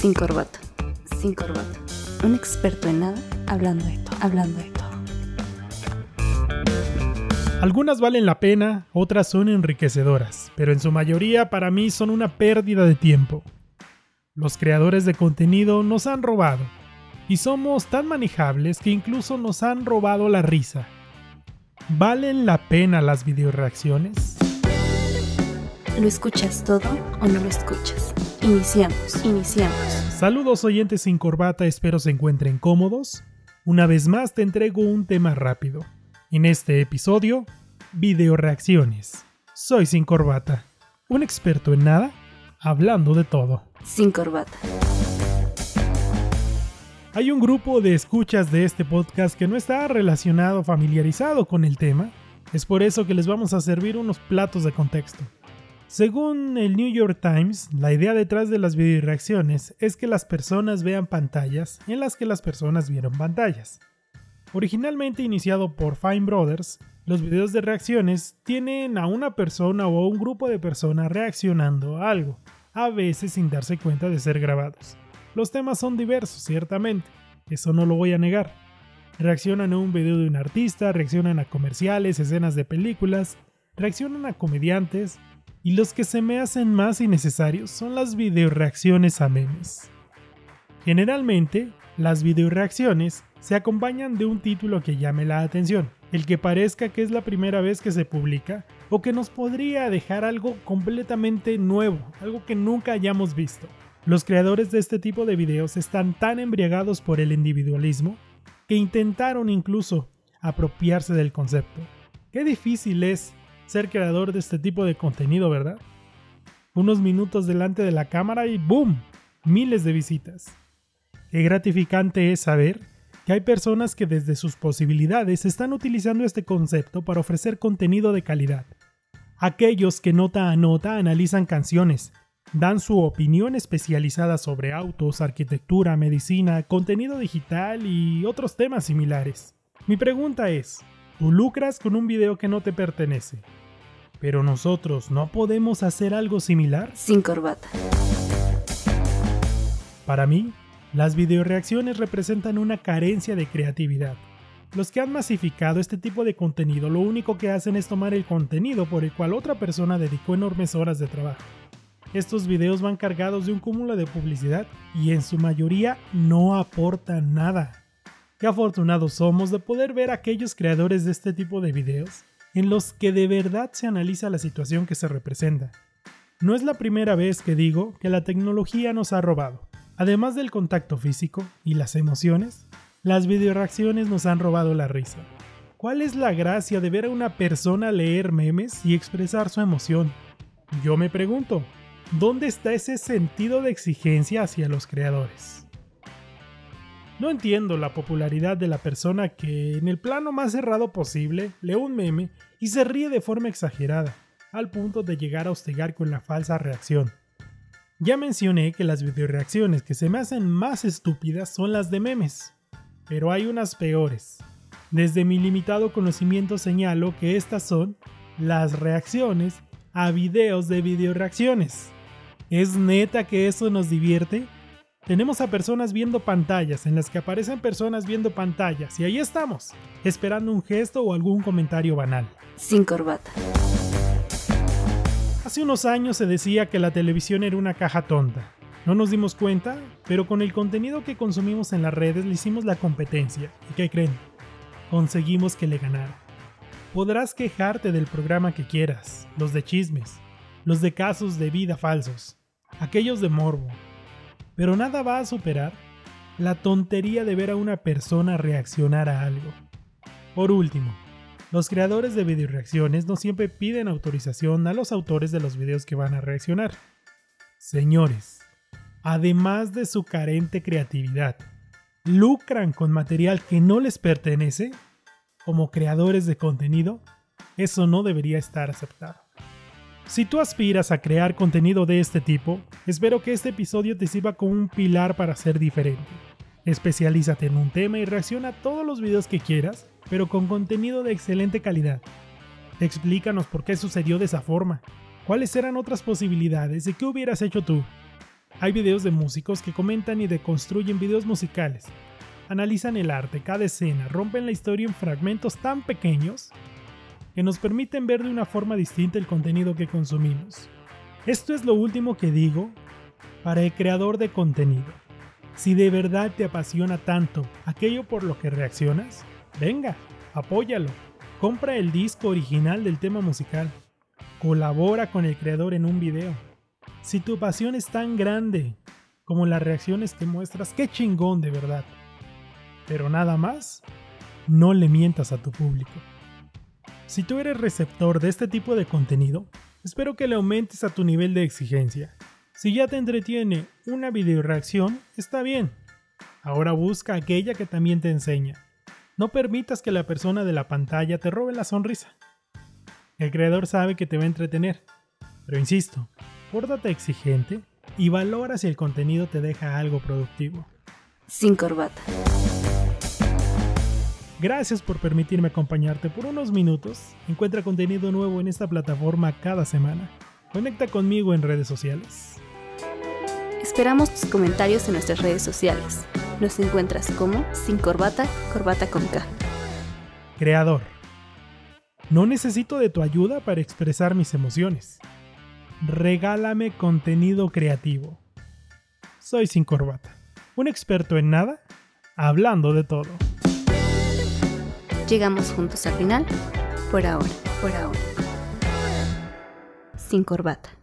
Sin corbata. Sin corbata. Un experto en nada hablando de todo. Hablando de todo. Algunas valen la pena, otras son enriquecedoras, pero en su mayoría para mí son una pérdida de tiempo. Los creadores de contenido nos han robado, y somos tan manejables que incluso nos han robado la risa. ¿Valen la pena las videoreacciones? ¿Lo escuchas todo o no lo escuchas? Iniciamos, iniciamos. Saludos oyentes sin corbata, espero se encuentren cómodos. Una vez más te entrego un tema rápido. En este episodio, videoreacciones. Soy sin corbata, un experto en nada, hablando de todo. Sin corbata. Hay un grupo de escuchas de este podcast que no está relacionado, familiarizado con el tema. Es por eso que les vamos a servir unos platos de contexto. Según el New York Times, la idea detrás de las videoreacciones es que las personas vean pantallas en las que las personas vieron pantallas. Originalmente iniciado por Fine Brothers, los videos de reacciones tienen a una persona o a un grupo de personas reaccionando a algo, a veces sin darse cuenta de ser grabados. Los temas son diversos, ciertamente, eso no lo voy a negar. Reaccionan a un video de un artista, reaccionan a comerciales, escenas de películas, reaccionan a comediantes, y los que se me hacen más innecesarios son las videoreacciones a memes. Generalmente, las videoreacciones se acompañan de un título que llame la atención, el que parezca que es la primera vez que se publica o que nos podría dejar algo completamente nuevo, algo que nunca hayamos visto. Los creadores de este tipo de videos están tan embriagados por el individualismo que intentaron incluso apropiarse del concepto. Qué difícil es ser creador de este tipo de contenido, ¿verdad? Unos minutos delante de la cámara y ¡boom! Miles de visitas. Qué gratificante es saber que hay personas que desde sus posibilidades están utilizando este concepto para ofrecer contenido de calidad. Aquellos que nota a nota analizan canciones, Dan su opinión especializada sobre autos, arquitectura, medicina, contenido digital y otros temas similares. Mi pregunta es, tú lucras con un video que no te pertenece, pero nosotros no podemos hacer algo similar? Sin corbata. Para mí, las videoreacciones representan una carencia de creatividad. Los que han masificado este tipo de contenido lo único que hacen es tomar el contenido por el cual otra persona dedicó enormes horas de trabajo estos videos van cargados de un cúmulo de publicidad y en su mayoría no aportan nada. Qué afortunados somos de poder ver a aquellos creadores de este tipo de videos en los que de verdad se analiza la situación que se representa. No es la primera vez que digo que la tecnología nos ha robado. Además del contacto físico y las emociones, las videoreacciones nos han robado la risa. ¿Cuál es la gracia de ver a una persona leer memes y expresar su emoción? Yo me pregunto, ¿Dónde está ese sentido de exigencia hacia los creadores? No entiendo la popularidad de la persona que, en el plano más cerrado posible, lee un meme y se ríe de forma exagerada, al punto de llegar a hostigar con la falsa reacción. Ya mencioné que las videoreacciones que se me hacen más estúpidas son las de memes, pero hay unas peores. Desde mi limitado conocimiento señalo que estas son las reacciones a videos de videoreacciones. ¿Es neta que eso nos divierte? Tenemos a personas viendo pantallas en las que aparecen personas viendo pantallas y ahí estamos, esperando un gesto o algún comentario banal. Sin corbata. Hace unos años se decía que la televisión era una caja tonta. No nos dimos cuenta, pero con el contenido que consumimos en las redes le hicimos la competencia. ¿Y qué creen? Conseguimos que le ganara. Podrás quejarte del programa que quieras, los de chismes, los de casos de vida falsos, aquellos de morbo. Pero nada va a superar la tontería de ver a una persona reaccionar a algo. Por último, los creadores de videoreacciones no siempre piden autorización a los autores de los videos que van a reaccionar. Señores, además de su carente creatividad, lucran con material que no les pertenece, como creadores de contenido, eso no debería estar aceptado. Si tú aspiras a crear contenido de este tipo, espero que este episodio te sirva como un pilar para ser diferente. Especialízate en un tema y reacciona a todos los videos que quieras, pero con contenido de excelente calidad. Explícanos por qué sucedió de esa forma, cuáles eran otras posibilidades y qué hubieras hecho tú. Hay videos de músicos que comentan y deconstruyen videos musicales, analizan el arte, cada escena, rompen la historia en fragmentos tan pequeños que nos permiten ver de una forma distinta el contenido que consumimos. Esto es lo último que digo para el creador de contenido. Si de verdad te apasiona tanto aquello por lo que reaccionas, venga, apóyalo. Compra el disco original del tema musical. Colabora con el creador en un video. Si tu pasión es tan grande como las reacciones que muestras, qué chingón de verdad. Pero nada más, no le mientas a tu público. Si tú eres receptor de este tipo de contenido, espero que le aumentes a tu nivel de exigencia. Si ya te entretiene una video reacción, está bien. Ahora busca aquella que también te enseña. No permitas que la persona de la pantalla te robe la sonrisa. El creador sabe que te va a entretener, pero insisto, pórtate exigente y valora si el contenido te deja algo productivo. Sin corbata. Gracias por permitirme acompañarte por unos minutos. Encuentra contenido nuevo en esta plataforma cada semana. Conecta conmigo en redes sociales. Esperamos tus comentarios en nuestras redes sociales. Nos encuentras como Sin Corbata, Corbata con K. Creador. No necesito de tu ayuda para expresar mis emociones. Regálame contenido creativo. Soy Sin Corbata, un experto en nada, hablando de todo. Llegamos juntos al final, por ahora, por ahora. Sin corbata.